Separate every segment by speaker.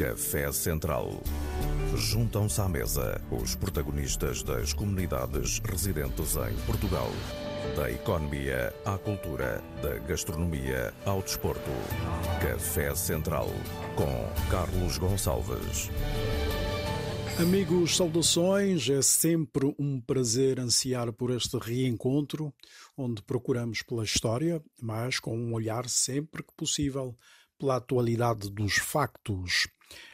Speaker 1: Café Central. Juntam-se à mesa os protagonistas das comunidades residentes em Portugal. Da economia à cultura, da gastronomia ao desporto. Café Central com Carlos Gonçalves.
Speaker 2: Amigos, saudações. É sempre um prazer ansiar por este reencontro, onde procuramos pela história, mas com um olhar sempre que possível pela atualidade dos factos.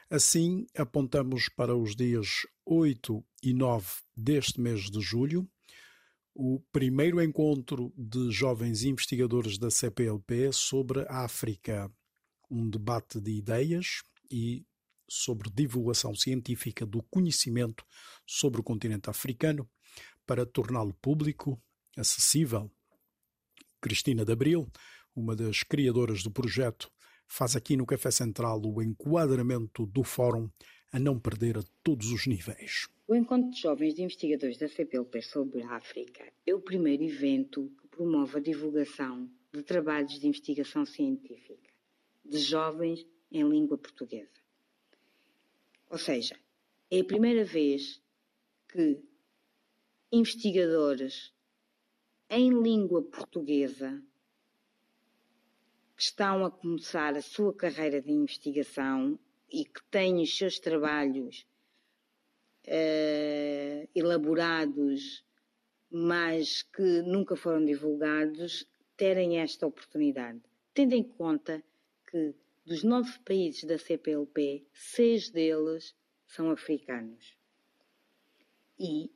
Speaker 2: Assim, apontamos para os dias 8 e 9 deste mês de julho, o primeiro encontro de jovens investigadores da CPLP sobre a África, um debate de ideias e sobre divulgação científica do conhecimento sobre o continente africano para torná-lo público, acessível. Cristina de Abril, uma das criadoras do projeto, faz aqui no Café Central o enquadramento do fórum a não perder a todos os níveis.
Speaker 3: O Encontro de Jovens de Investigadores da CPLP sobre a África é o primeiro evento que promove a divulgação de trabalhos de investigação científica de jovens em língua portuguesa. Ou seja, é a primeira vez que investigadores em língua portuguesa que estão a começar a sua carreira de investigação e que têm os seus trabalhos uh, elaborados, mas que nunca foram divulgados, terem esta oportunidade. Tendo em conta que dos nove países da CPLP, seis deles são africanos. E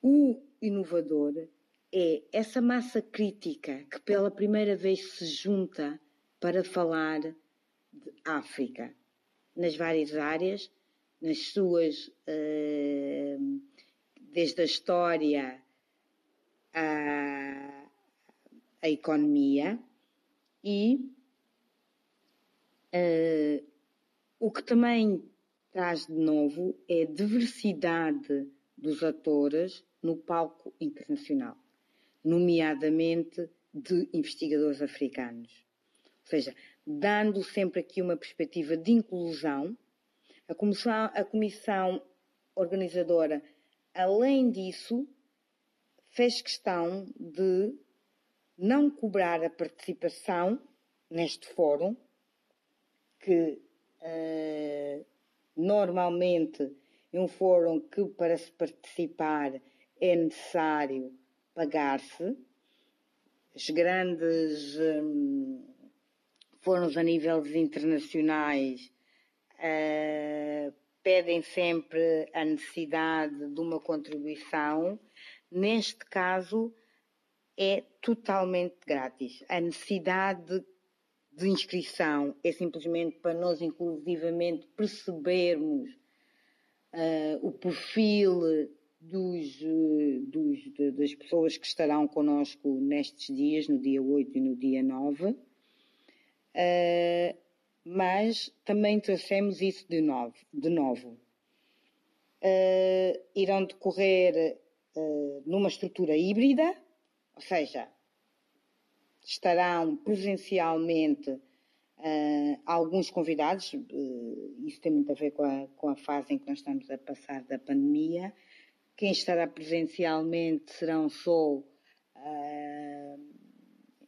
Speaker 3: o inovador é essa massa crítica que pela primeira vez se junta para falar de África, nas várias áreas, nas suas, uh, desde a história à, à economia e Uh, o que também traz de novo é a diversidade dos atores no palco internacional, nomeadamente de investigadores africanos. Ou seja, dando sempre aqui uma perspectiva de inclusão, a comissão, a comissão organizadora, além disso, fez questão de não cobrar a participação neste fórum, que uh, normalmente em um fórum que para se participar é necessário pagar-se. Os grandes um, fóruns a níveis internacionais uh, pedem sempre a necessidade de uma contribuição. Neste caso, é totalmente grátis. A necessidade de inscrição é simplesmente para nós, inclusivamente, percebermos uh, o perfil dos, dos, das pessoas que estarão connosco nestes dias, no dia 8 e no dia 9. Uh, mas também trouxemos isso de novo. De novo. Uh, irão decorrer numa estrutura híbrida, ou seja, estarão presencialmente uh, alguns convidados, uh, isso tem muito a ver com a, com a fase em que nós estamos a passar da pandemia. Quem estará presencialmente serão só uh,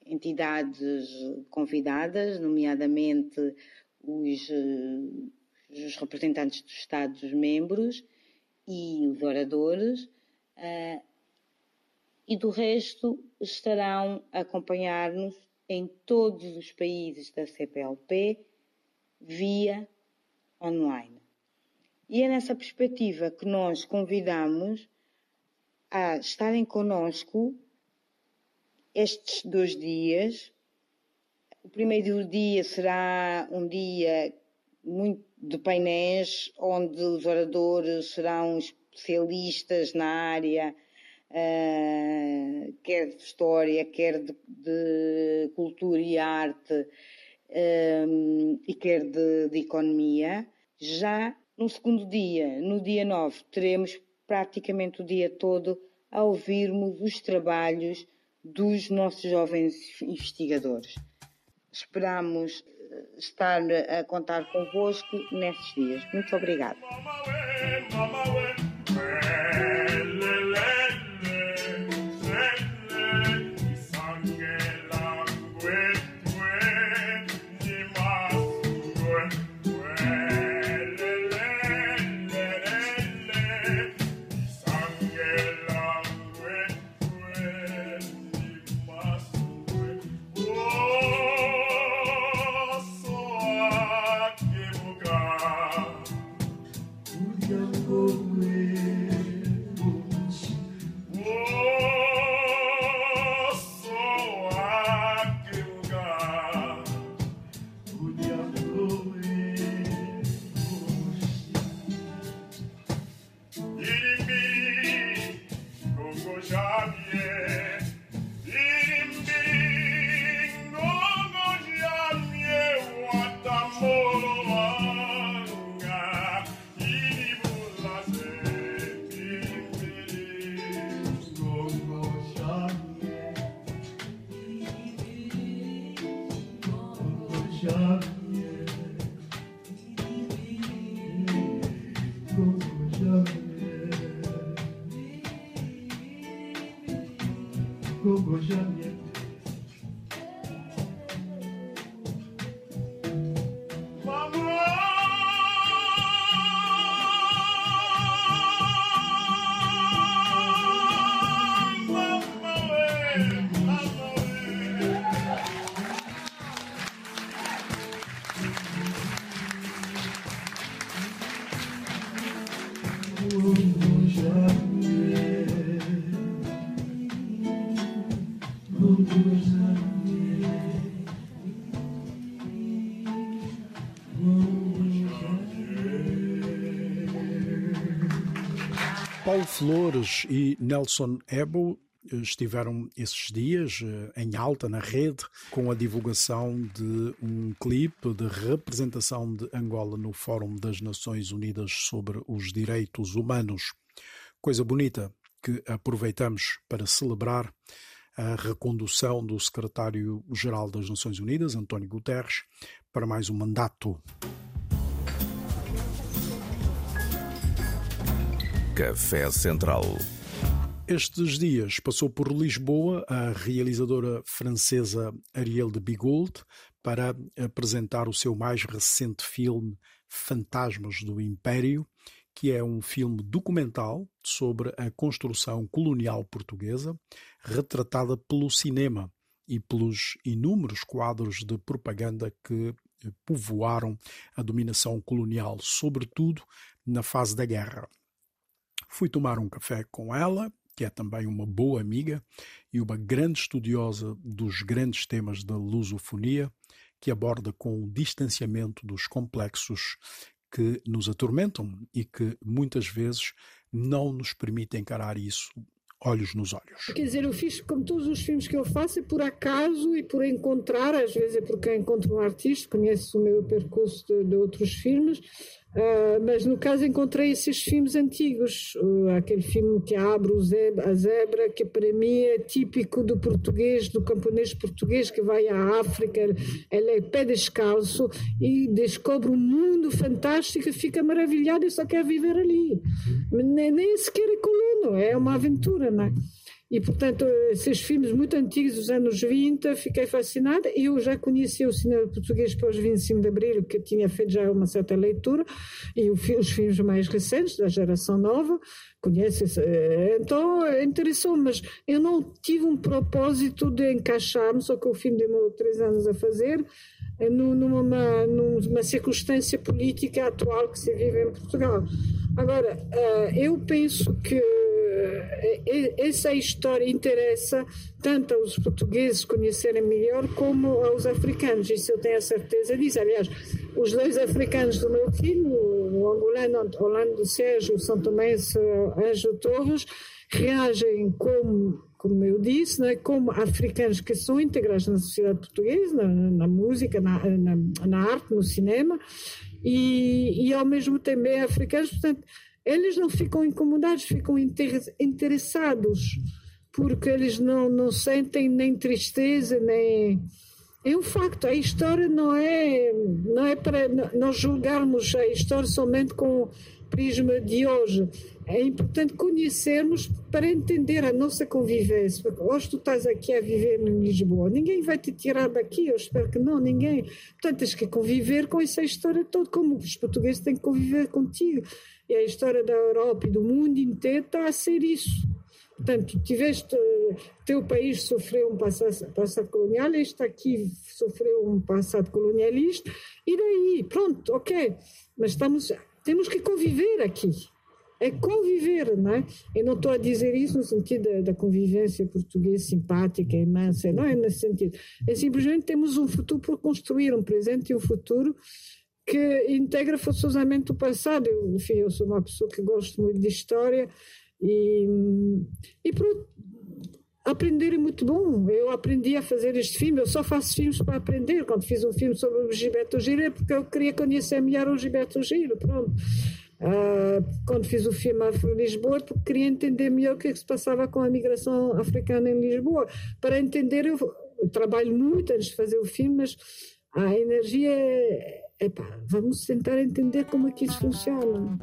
Speaker 3: entidades convidadas, nomeadamente os, os representantes dos Estados-membros e os oradores. Uh, e do resto estarão a acompanhar-nos em todos os países da CPLP via online. E é nessa perspectiva que nós convidamos a estarem conosco estes dois dias. O primeiro dia será um dia muito de painéis, onde os oradores serão especialistas na área uh, quer de história, quer de, de cultura e arte, um, e quer de, de economia. Já no segundo dia, no dia 9, teremos praticamente o dia todo a ouvirmos os trabalhos dos nossos jovens investigadores. Esperamos
Speaker 4: estar a contar convosco nesses dias. Muito obrigada.
Speaker 2: Flores e Nelson Ebo estiveram esses dias eh, em alta na rede com a divulgação de um clipe de representação de Angola no Fórum das Nações Unidas sobre os Direitos Humanos. Coisa bonita que aproveitamos para celebrar a recondução do secretário-geral das Nações Unidas, António Guterres, para mais um mandato.
Speaker 1: Café Central.
Speaker 2: Estes dias passou por Lisboa a realizadora francesa Ariel de Bigould para apresentar o seu mais recente filme Fantasmas do Império, que é um filme documental sobre a construção colonial portuguesa, retratada pelo cinema e pelos inúmeros quadros de propaganda que povoaram a dominação colonial, sobretudo na fase da guerra. Fui tomar um café com ela, que é também uma boa amiga e uma grande estudiosa dos grandes temas da lusofonia, que aborda com o distanciamento dos complexos que nos atormentam e que muitas vezes não nos permitem encarar isso olhos nos olhos.
Speaker 5: Quer dizer, eu fiz como todos os filmes que eu faço, é por acaso e por encontrar, às vezes é porque encontro um artista, conhece o meu percurso de, de outros filmes, Uh, mas no caso encontrei esses filmes antigos, uh, aquele filme que abre zebra, a zebra, que para mim é típico do português, do camponês português que vai à África, ele é pé descalço e descobre um mundo fantástico, fica maravilhado e só quer viver ali. Nem, nem sequer é colono, é uma aventura, não é? E, portanto, esses filmes muito antigos dos anos 20, fiquei fascinada. Eu já conhecia o cinema português pós 25 de Abril, que tinha feito já uma certa leitura, e os filmes mais recentes, da geração nova, conhece eh, Então, interessou mas eu não tive um propósito de encaixar-me, só que o filme demorou três anos a fazer, eh, numa, numa circunstância política atual que se vive em Portugal. Agora, eh, eu penso que essa história interessa tanto aos portugueses conhecerem melhor como aos africanos, isso eu tenho a certeza disso. Aliás, os dois africanos do meu filme, o angolano Orlando Sérgio, o São Tomé Anjo Torres, reagem como como eu disse, né, como africanos que são integrados na sociedade portuguesa, na, na música, na, na, na, arte, no cinema, e, e ao mesmo tempo é africanos, portanto, eles não ficam incomodados, ficam interessados, porque eles não, não sentem nem tristeza, nem, é um facto. A história não é, não é para nós julgarmos a história somente com o prisma de hoje. É importante conhecermos para entender a nossa convivência. Porque hoje tu estás aqui a viver em Lisboa, ninguém vai te tirar daqui, eu espero que não, ninguém. Portanto, tens que conviver com essa história toda, como os portugueses têm que conviver contigo. E a história da Europa e do mundo inteiro está a ser isso. Portanto, tiveste, teu país sofreu um passado, passado colonial, este aqui sofreu um passado colonialista, e daí, pronto, ok, mas estamos, temos que conviver aqui. É conviver, não é? Eu não estou a dizer isso no sentido da, convivência portuguesa simpática, imensa, não é nesse sentido. É simplesmente temos um futuro por construir, um presente e um futuro que integra forçosamente o passado. Eu, enfim, eu sou uma pessoa que gosto muito de história, e, e pronto, aprender é muito bom. Eu aprendi a fazer este filme, eu só faço filmes para aprender. Quando fiz um filme sobre o Gilberto Giro é porque eu queria conhecer melhor o Gilberto Giro, pronto. Uh, quando fiz o filme Afro-Lisboa, porque queria entender melhor o que, é que se passava com a migração africana em Lisboa. Para entender, eu, eu trabalho muito antes de fazer o filme, mas a energia é, epá, vamos tentar entender como é que isso funciona.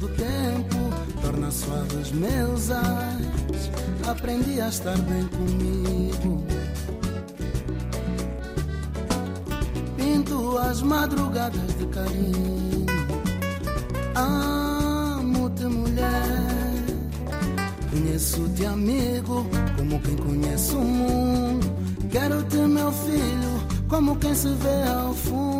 Speaker 6: Do tempo, torna suaves meus ais. Aprendi a estar bem comigo. Pinto as madrugadas de carinho. Amo-te, mulher. Conheço-te, amigo, como quem conhece o mundo. Quero-te, meu filho, como quem se vê ao fundo.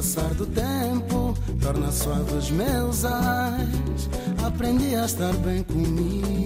Speaker 6: passar do tempo torna suaves meus ais. Aprendi a estar bem comigo.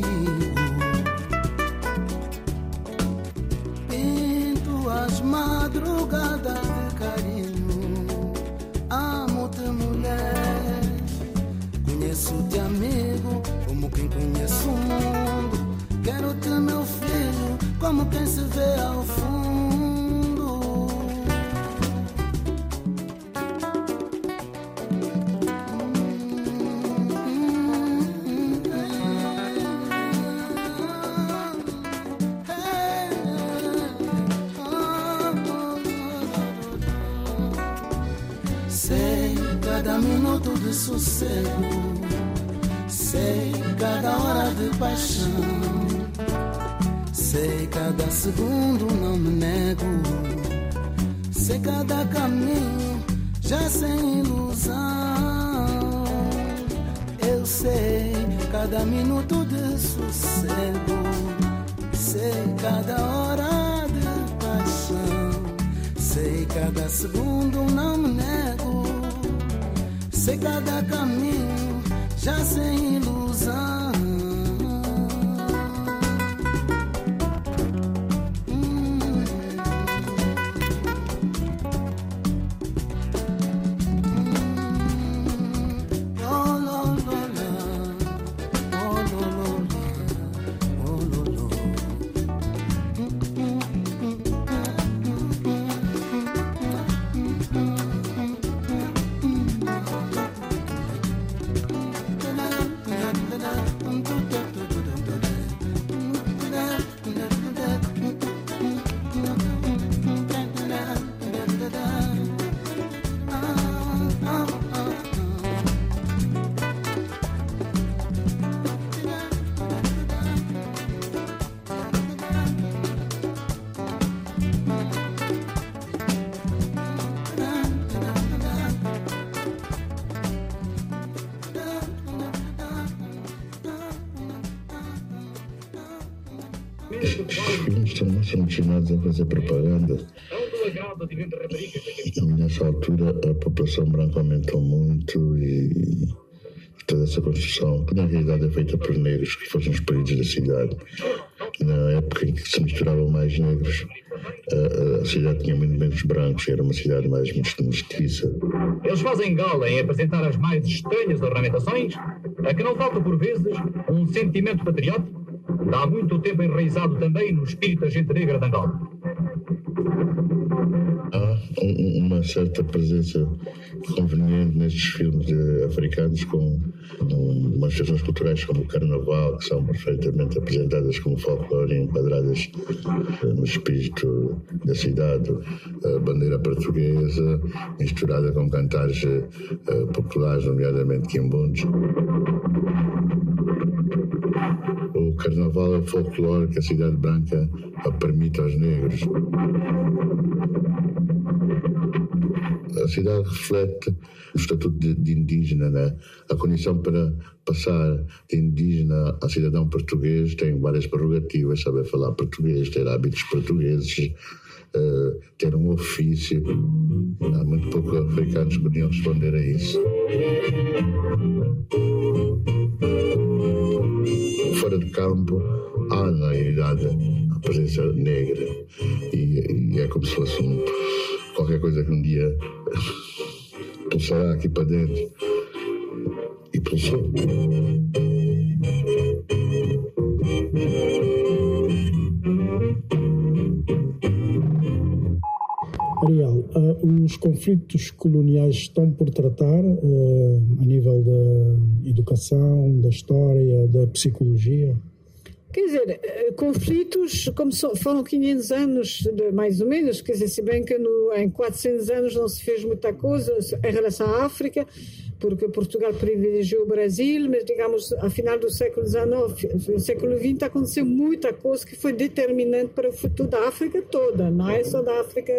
Speaker 6: Segundo, não me nego. Sei cada caminho, já sem ilusão. Eu sei cada minuto de sossego. Sei cada hora de paixão. Sei cada segundo, não me nego sei cada caminho, já sem ilusão.
Speaker 7: Destinados a fazer propaganda. E nessa altura a população branca aumentou muito e toda essa construção, que na realidade é feita por negros que foram expelidos da cidade. Na época em que se misturavam mais negros, a, a cidade tinha muito menos brancos, era uma cidade mais mestiça.
Speaker 8: Eles fazem gala em apresentar as mais estranhas ornamentações, a que não falta por vezes um sentimento patriótico há muito tempo enraizado também no espírito da gente negra de Angola.
Speaker 7: Há uma certa presença conveniente nestes filmes africanos com manifestações culturais como o carnaval, que são perfeitamente apresentadas como folclore enquadradas eh, no espírito da cidade, a bandeira portuguesa misturada com cantares eh, populares, nomeadamente quimbundos. O carnaval é folclore que a Cidade Branca permite aos negros. A cidade reflete o estatuto de, de indígena, né? A condição para passar de indígena a cidadão português tem várias prerrogativas, saber falar português, ter hábitos portugueses, uh, ter um ofício. Há muito poucos africanos podiam responder a isso fora de campo há na realidade a presença negra e, e é como se fosse um, qualquer coisa que um dia pulsará aqui para dentro e pulsou.
Speaker 2: Ariel, uh, os conflitos coloniais estão por tratar uh, a nível da educação, da história, da psicologia?
Speaker 5: Quer dizer, eh, conflitos, como foram 500 anos, mais ou menos, quer dizer, se bem que no, em 400 anos não se fez muita coisa em relação à África, porque Portugal privilegiou o Brasil, mas, digamos, a final do século XIX, no século XX, aconteceu muita coisa que foi determinante para o futuro da África toda, não é só da África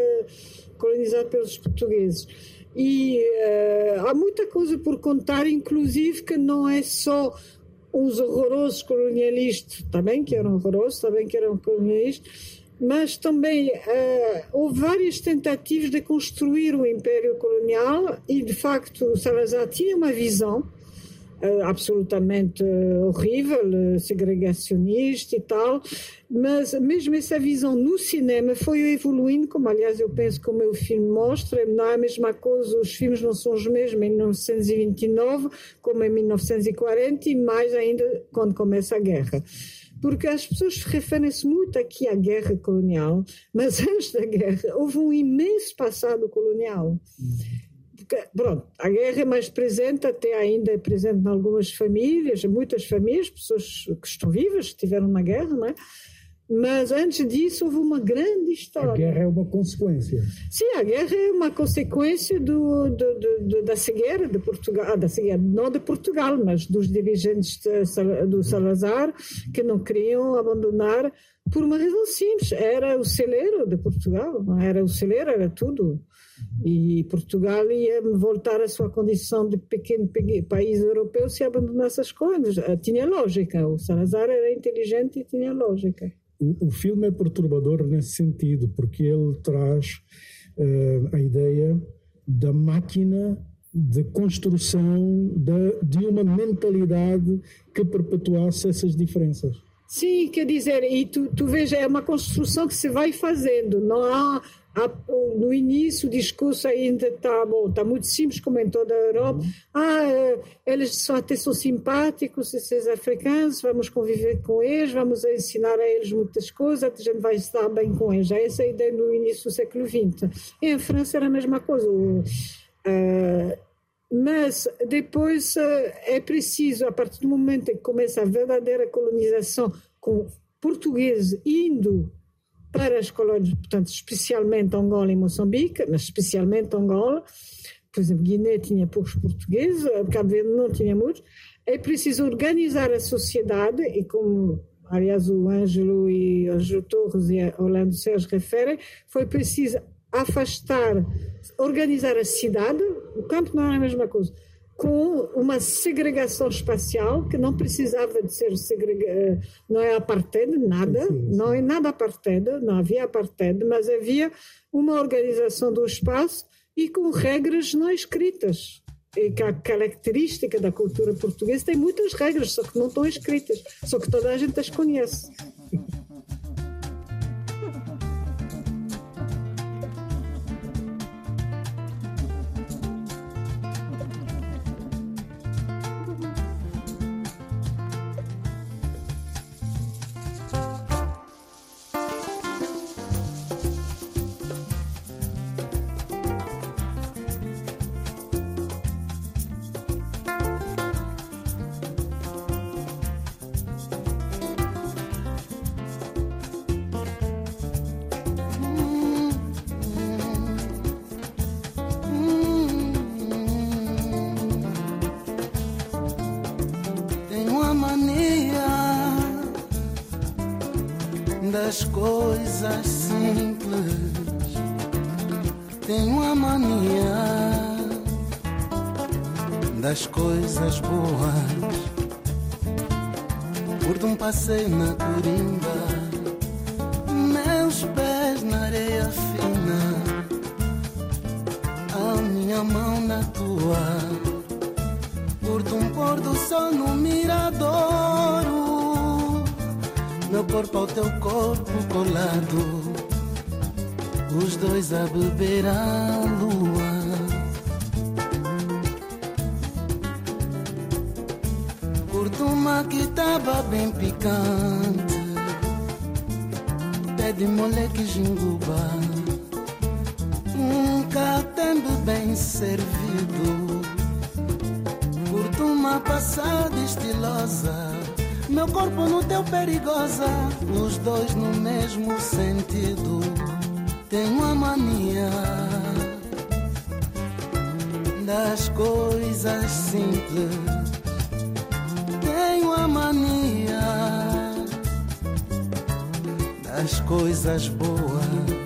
Speaker 5: colonizada pelos portugueses. E uh, há muita coisa por contar, inclusive que não é só os horrorosos colonialistas, também que eram horrorosos, também que eram colonialistas, mas também uh, houve várias tentativas de construir o Império Colonial e, de facto, Salazar tinha uma visão uh, absolutamente uh, horrível, segregacionista e tal, mas mesmo essa visão no cinema foi evoluindo, como aliás eu penso que o meu filme mostra, não é a mesma coisa, os filmes não são os mesmos em 1929 como em 1940 e mais ainda quando começa a guerra porque as pessoas referem-se muito aqui à guerra colonial, mas antes da guerra houve um imenso passado colonial. Porque, pronto, a guerra é mais presente, até ainda é presente em algumas famílias, muitas famílias, pessoas que estão vivas, que tiveram uma guerra, não é? Mas antes disso houve uma grande história.
Speaker 2: A guerra é uma consequência.
Speaker 5: Sim, a guerra é uma consequência do, do, do, da cegueira de Portugal, ah, da cegueira, não de Portugal, mas dos dirigentes de, do Salazar que não queriam abandonar por uma razão simples. Era o celeiro de Portugal, era o celeiro, era tudo. E Portugal ia voltar à sua condição de pequeno país europeu se abandonasse as coisas. Ah, tinha lógica. O Salazar era inteligente e tinha lógica
Speaker 2: o, o filme é perturbador nesse sentido, porque ele traz uh, a ideia da máquina de construção de, de uma mentalidade que perpetuasse essas diferenças.
Speaker 5: Sim, quer dizer, e tu, tu veja, é uma construção que se vai fazendo, não há, no início o discurso ainda está bom, está muito simples como em toda a Europa, uhum. ah, eh, eles só até são simpáticos, esses africanos, vamos conviver com eles, vamos ensinar a eles muitas coisas, a gente vai estar bem com eles, já essa é a ideia no início do século XX. E em França era a mesma coisa, uh, mas depois eh, é preciso, a partir do momento em que começa a verdadeira colonização com portugueses indo para as colônias, portanto, especialmente Angola e Moçambique, mas especialmente Angola, por exemplo, Guiné tinha poucos portugueses, eh, Cabo Verde não tinha muitos, é preciso organizar a sociedade e como aliás o Ângelo e Ângelo Torres e Orlando Sérgio referem, foi preciso afastar, organizar a cidade, o campo não é a mesma coisa, com uma segregação espacial que não precisava de ser segregada, não é apartheid, nada, não é nada apartheid, não havia apartheid, mas havia uma organização do espaço e com regras não escritas. E que a característica da cultura portuguesa tem muitas regras, só que não estão escritas, só que toda a gente as conhece.
Speaker 6: Tua, curto um pôr do sol no miradouro, meu corpo ao teu corpo colado, os dois a beber a lua. que tava bem picante. Pé de moleque jinguba. Um catembe bem servido. Curto uma passada estilosa. Meu corpo no teu perigosa. Os dois no mesmo sentido. Tenho a mania das coisas simples tenho a mania das coisas boas.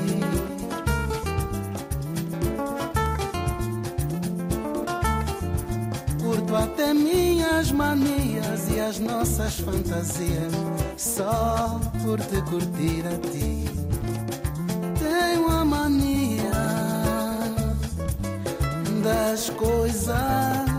Speaker 6: manias e as nossas fantasias, só por te curtir a ti. Tenho a mania das coisas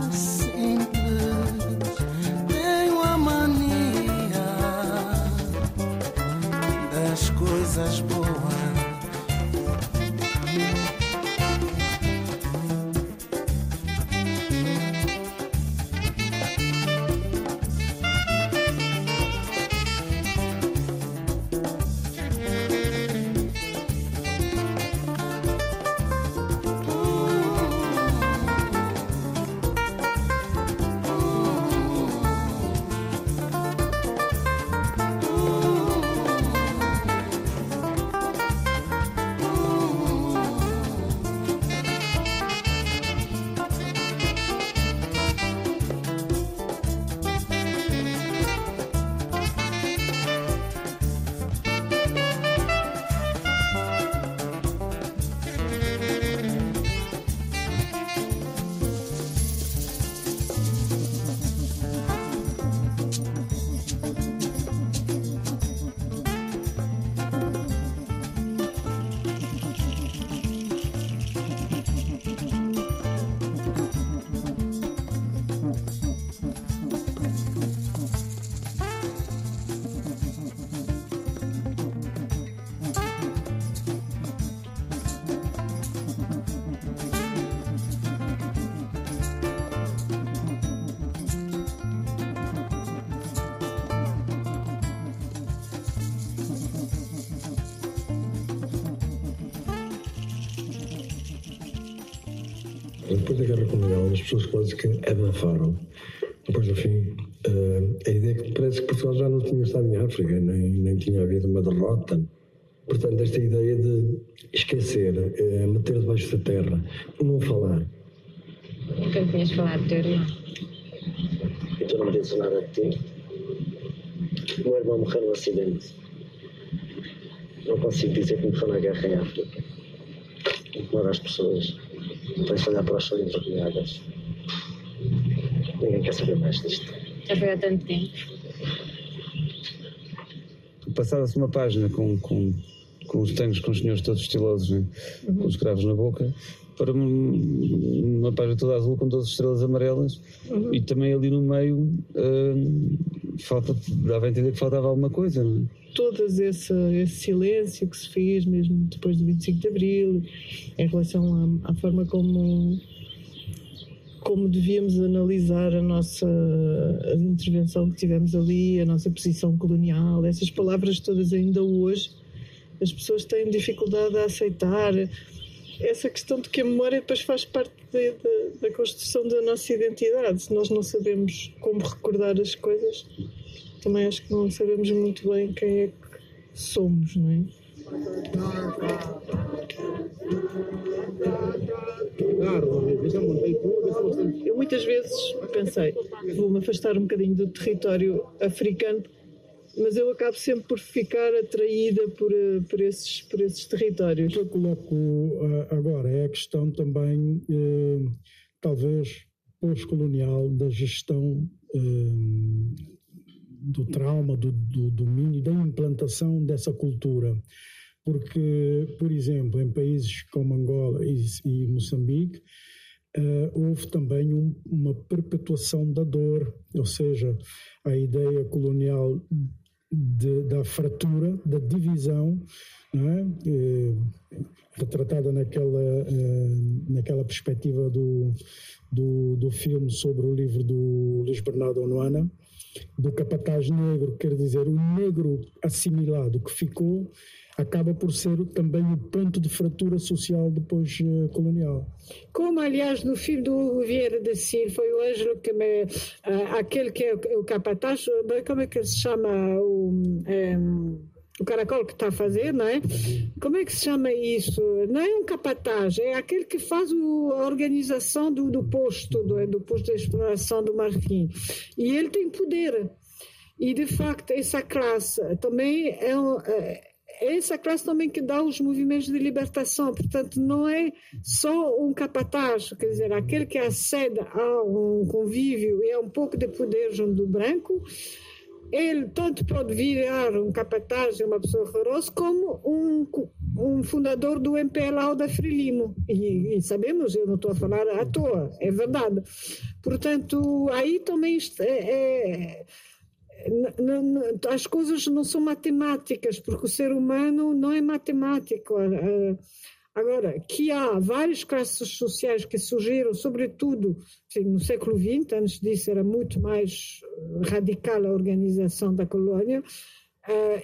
Speaker 9: da guerra colonial, as pessoas quase que abafaram. Depois, no fim, uh, a ideia é que parece que Portugal já não tinha estado em África, nem, nem tinha havido uma derrota. Portanto, esta ideia de esquecer, uh, meter debaixo da terra, não falar.
Speaker 10: Nunca tinhas falado do teu irmão?
Speaker 11: E tu não me dizes nada de ti? O meu irmão morreu num acidente. Não consigo dizer que morreu na guerra em África. Ignora as pessoas. Tens de olhar para os sonhos orgulhadas. Ninguém quer saber mais disto.
Speaker 10: Já foi há tanto tempo.
Speaker 12: Passava-se uma página com, com, com os tanques, com os senhores todos estilosos, né? uhum. com os cravos na boca, para uma página toda azul com todas as estrelas amarelas uhum. e também ali no meio uh, falta, dava a entender que faltava alguma coisa, não é?
Speaker 5: Todo esse, esse silêncio que se fez mesmo depois do 25 de Abril, em relação à, à forma como como devíamos analisar a nossa a intervenção que tivemos ali, a nossa posição colonial, essas palavras todas ainda hoje as pessoas têm dificuldade a aceitar essa questão de que a memória depois faz parte de, de, da construção da nossa identidade. Se nós não sabemos como recordar as coisas, também acho que não sabemos muito bem quem é que somos, não é? Eu muitas vezes pensei, vou-me afastar um bocadinho do território africano mas eu acabo sempre por ficar atraída por, eh, por, esses, por esses territórios.
Speaker 2: O que eu coloco uh, agora é a questão também, uh, talvez, pós-colonial, da gestão uh, do trauma, do, do domínio, da implantação dessa cultura. Porque, por exemplo, em países como Angola e, e Moçambique, houve também um, uma perpetuação da dor, ou seja, a ideia colonial de, da fratura, da divisão, é? Eh, retratada naquela, eh, naquela perspectiva do, do, do, filme sobre o livro do Luís Bernardo Onuana, do capataz negro, quer dizer, o negro assimilado que ficou acaba por ser também o ponto de fratura social depois uh, colonial.
Speaker 5: Como, aliás, no filme do Vieira da Silva, foi o Ângelo que me, uh, aquele que é o, capataz, como é que se chama o, um, o caracol que está a fazer, não é? Como é que se chama isso? Não é um capataz, é aquele que faz o, a organização do, do posto, do, do posto de exploração do Marquinhos. E ele tem poder. E, de facto, essa classe também é, é é essa classe também que dá os movimentos de libertação. Portanto, não é só um capataz, quer dizer, aquele que acede a um convívio e a um pouco de poder junto do branco, ele tanto pode virar um capataz, uma pessoa horrorosa, como um, um fundador do MPLA da Frelimo. E, e, sabemos, eu não estou a falar à toa, é verdade. Portanto, aí também é, é as coisas não são matemáticas, porque o ser humano não é matemático. Agora, que há várias classes sociais que surgiram, sobretudo no século XX, antes disso era muito mais radical a organização da colônia,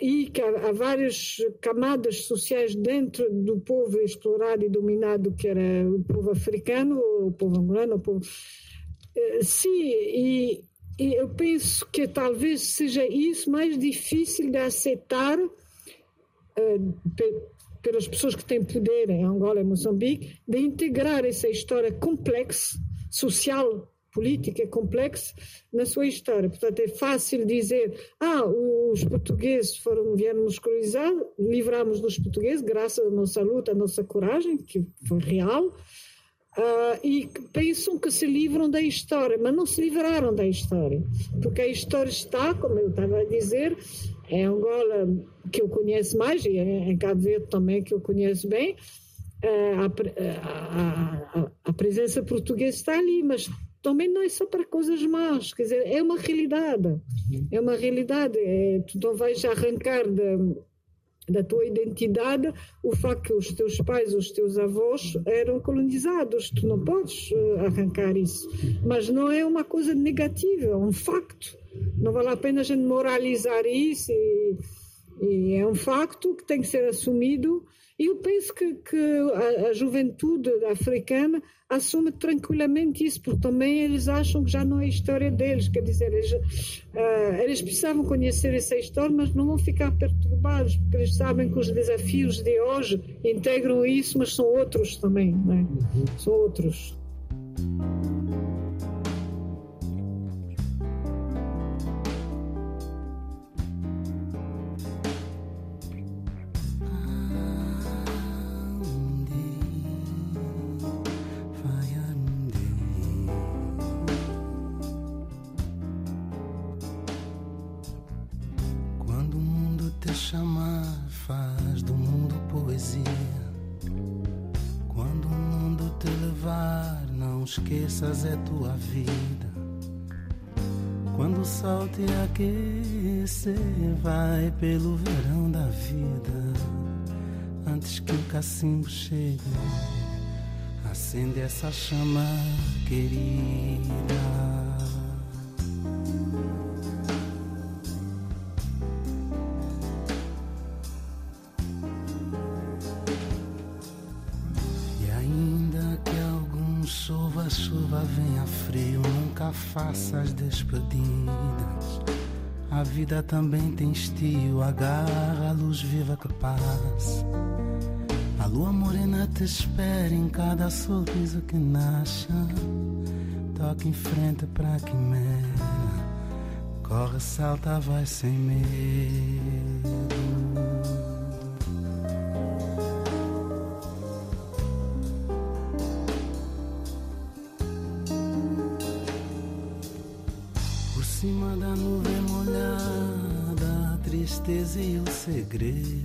Speaker 5: e que há, várias camadas sociais dentro do povo explorado e dominado, que era o povo africano, o povo angolano, o povo. Sim, e e eu penso que talvez seja isso mais difícil de aceitar uh, pelas pessoas que têm poder em Angola e Moçambique, de integrar essa história complexa, social, política complexa, na sua história. Portanto, é fácil dizer, ah, os portugueses foram, vieram nos colonizar, livramos dos portugueses, graças à nossa luta, à nossa coragem, que foi real, Uh, e pensam que se livram da história, mas não se livraram da história, porque a história está, como eu estava a dizer, em Angola, que eu conheço mais, e em Cabo Verde também, que eu conheço bem, uh, a, a, a, presença portuguesa está ali, mas também não é só para coisas más, quer dizer, é uma realidade, é uma realidade, é, tu não vais arrancar de, da tua identidade o facto que os teus pais, os teus avós eram colonizados. Tu não podes arrancar isso. Mas não é uma coisa negativa, é um facto. Não vale a pena a gente moralizar isso e, E é um facto que tem que ser assumido e eu penso que, que a, a, juventude africana assume tranquilamente isso, porque também eles acham que já não é história deles, quer dizer, eles, uh, eles precisavam conhecer essa história, mas não vão ficar perturbados, porque eles sabem que os desafios de hoje integram isso, mas são outros também, né? são outros.
Speaker 6: É tua vida. Quando o sol te aquecer, vai pelo verão da vida. Antes que o cacimbo chegue, acende essa chama querida. Faças despedidas. A vida também tem estio, agarra a luz viva que passa. A lua morena te espera em cada sorriso que nasce. Toca em frente para a quimera. Corre, salta, vai sem medo. O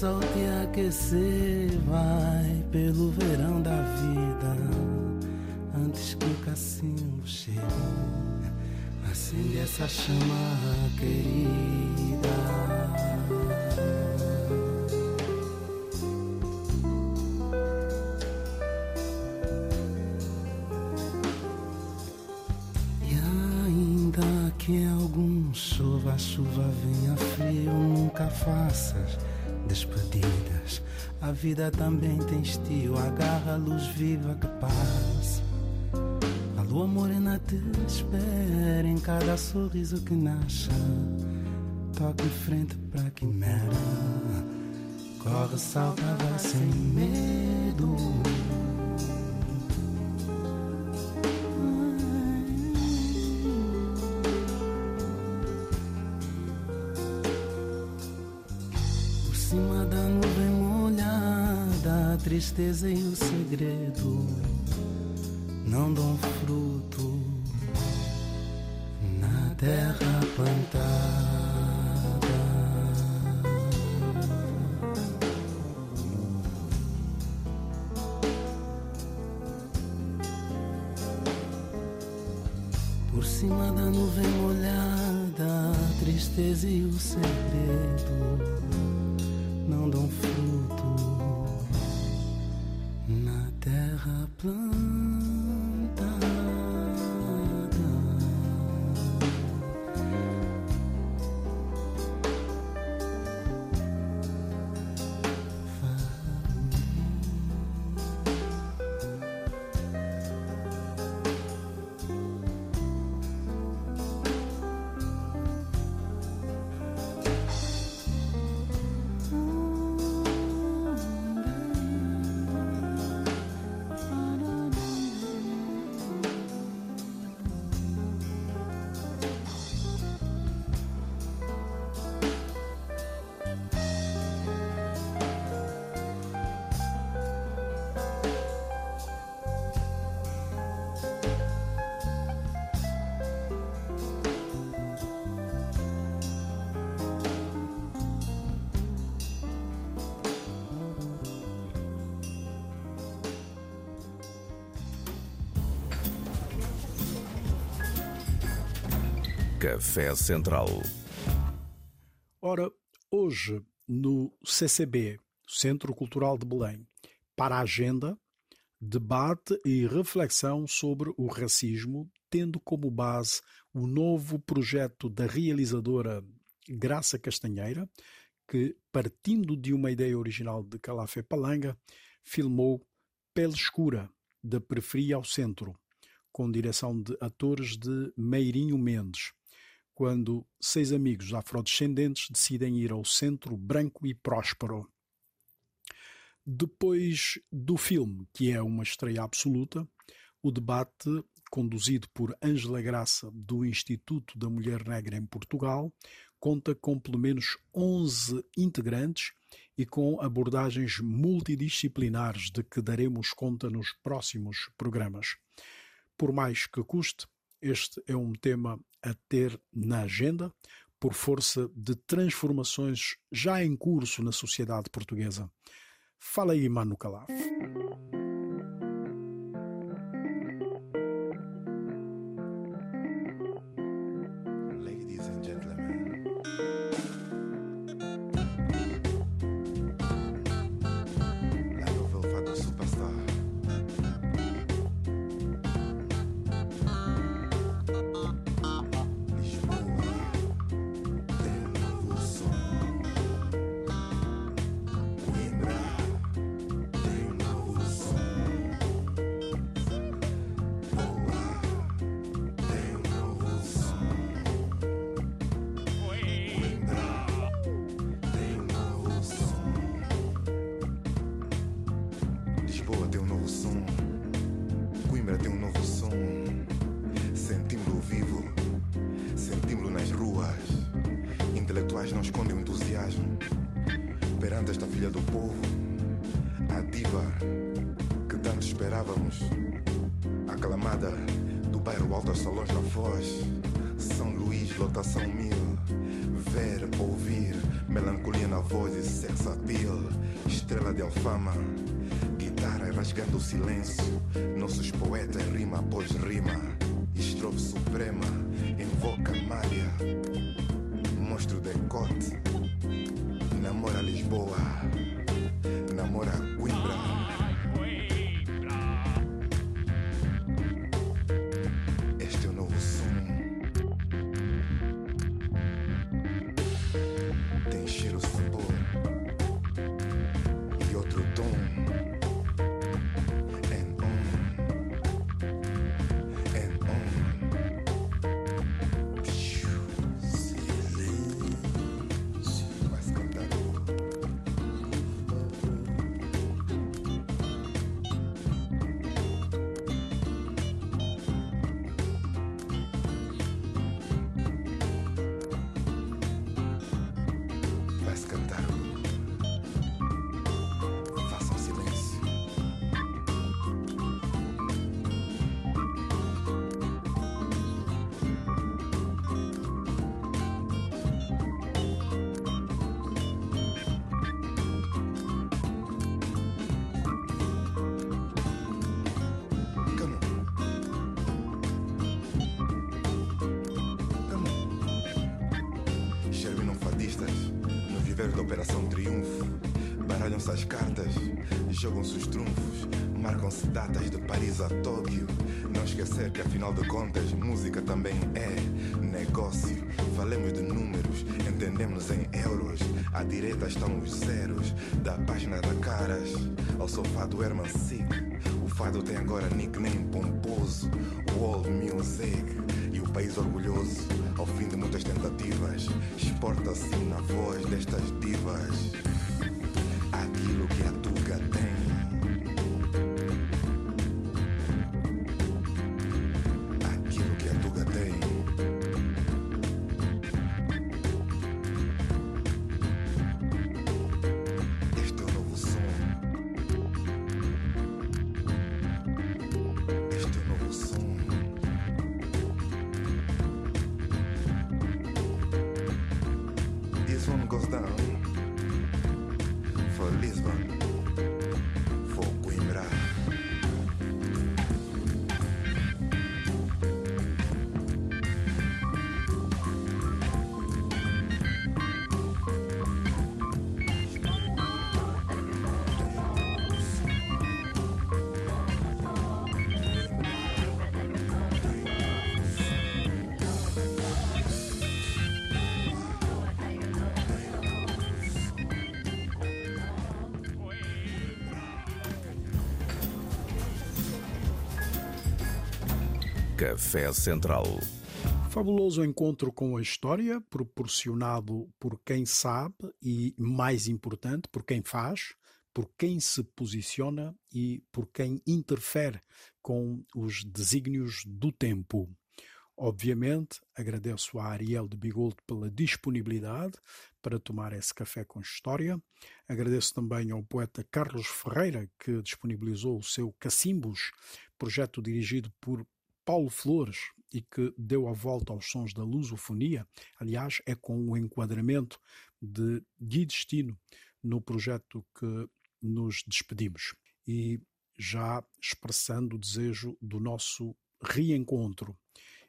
Speaker 6: sol te aquecer, vai pelo verão da vida. Antes que o cacimbo chegue, acende essa chama querida. chuva venha frio, nunca faças despedidas. A vida também tem estio, agarra a luz viva que passa. A lua morena te espera em cada sorriso que nasce. Toca em frente para a quimera. Corre, salta, vai sem medo. E o segredo. Não dão
Speaker 1: Café Central.
Speaker 2: Ora, hoje no CCB, Centro Cultural de Belém, para a agenda, debate e reflexão sobre o racismo, tendo como base o novo projeto da realizadora Graça Castanheira, que, partindo de uma ideia original de Calafé Palanga, filmou Pele Escura, da periferia ao centro, com direção de atores de Meirinho Mendes, quando seis amigos afrodescendentes decidem ir ao centro branco e próspero. Depois do filme, que é uma estreia absoluta, o debate, conduzido por Ângela Graça, do Instituto da Mulher Negra em Portugal, conta com pelo menos 11 integrantes e com abordagens multidisciplinares de que daremos conta nos próximos programas. Por mais que custe, este é um tema a ter na agenda por força de transformações já em curso na sociedade portuguesa. Fala aí, Mano Calaf.
Speaker 13: que tanto esperávamos. Aclamada do bairro Alto aos Salões da Foz, São Luís, lotação mil. Ver, ouvir, melancolia na voz e sex appeal. Estrela de alfama, guitarra rasgando o silêncio. Nossos poetas, rima após rima. Estrofe suprema, invoca malha. monstro decote, namora Lisboa namora jogam-se os trunfos, marcam-se datas de Paris a Tóquio. Não esquecer que afinal de contas, música também é negócio. Falemos de números, entendemos em euros. À direita estão os zeros, da página da Caras ao sofá do Herman Sick. O fado tem agora nickname pomposo, World Music. E o país orgulhoso, ao fim de muitas tentativas, exporta-se na voz destas divas.
Speaker 1: Café Central.
Speaker 2: Fabuloso encontro com a história, proporcionado por quem sabe e, mais importante, por quem faz, por quem se posiciona e por quem interfere com os desígnios do tempo. Obviamente, agradeço a Ariel de Bigold pela disponibilidade para tomar esse café com história. Agradeço também ao poeta Carlos Ferreira, que disponibilizou o seu Cacimbos, projeto dirigido por Paulo Flores e que deu a volta aos sons da lusofonia. Aliás, é com o enquadramento de Gui Destino no projeto que nos despedimos. E já expressando o desejo do nosso reencontro.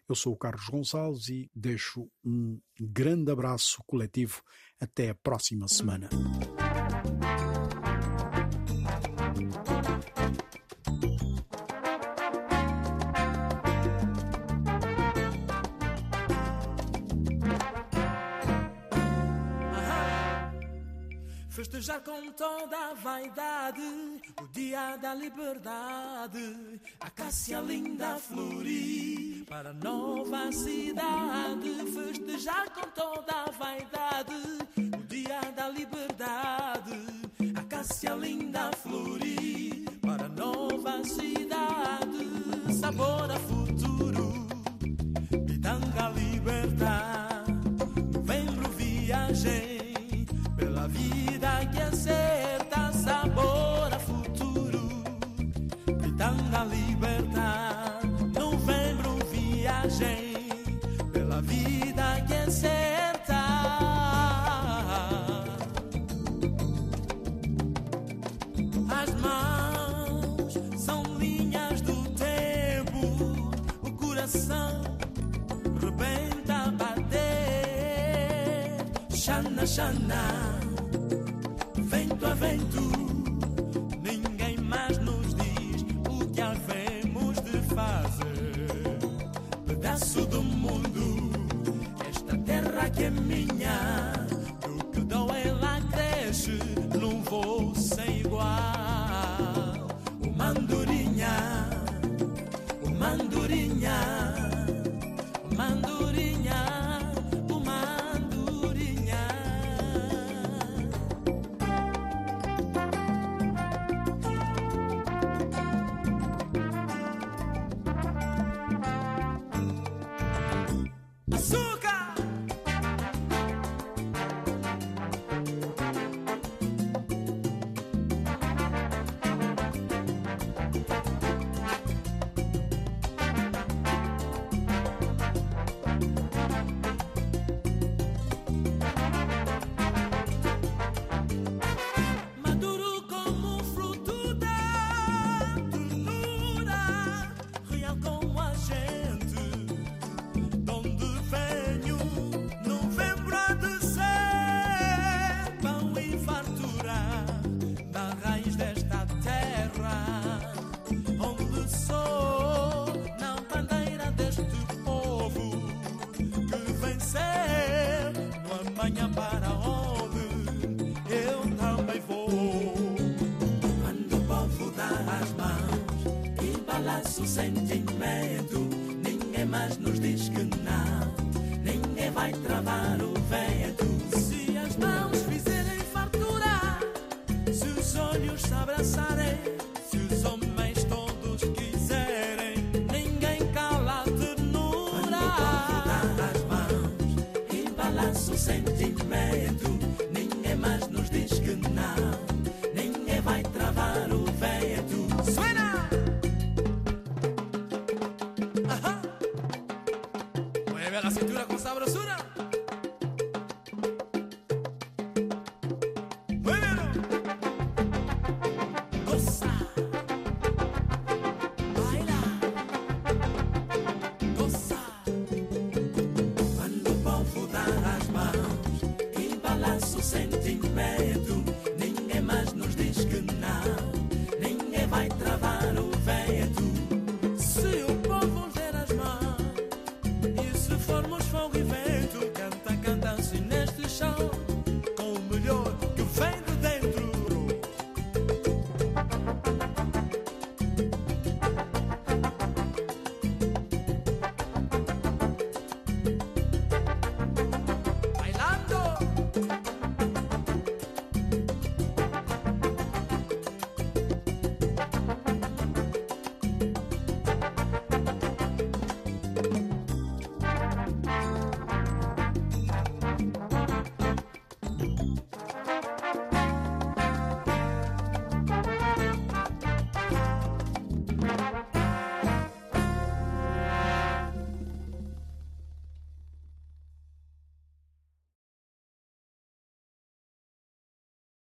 Speaker 2: Eu sou o Carlos Gonçalves e deixo um grande abraço coletivo. Até a próxima semana.
Speaker 14: Festejar com toda a vaidade o dia da liberdade. A Cássia linda florir para a nova cidade. Festejar com toda a vaidade o dia da liberdade. A Cássia linda florir para a nova cidade. Sabor a futuro, pitanga Xana, vento a vento, ninguém mais nos diz o que havemos de fazer. Pedaço do mundo, esta terra que é minha,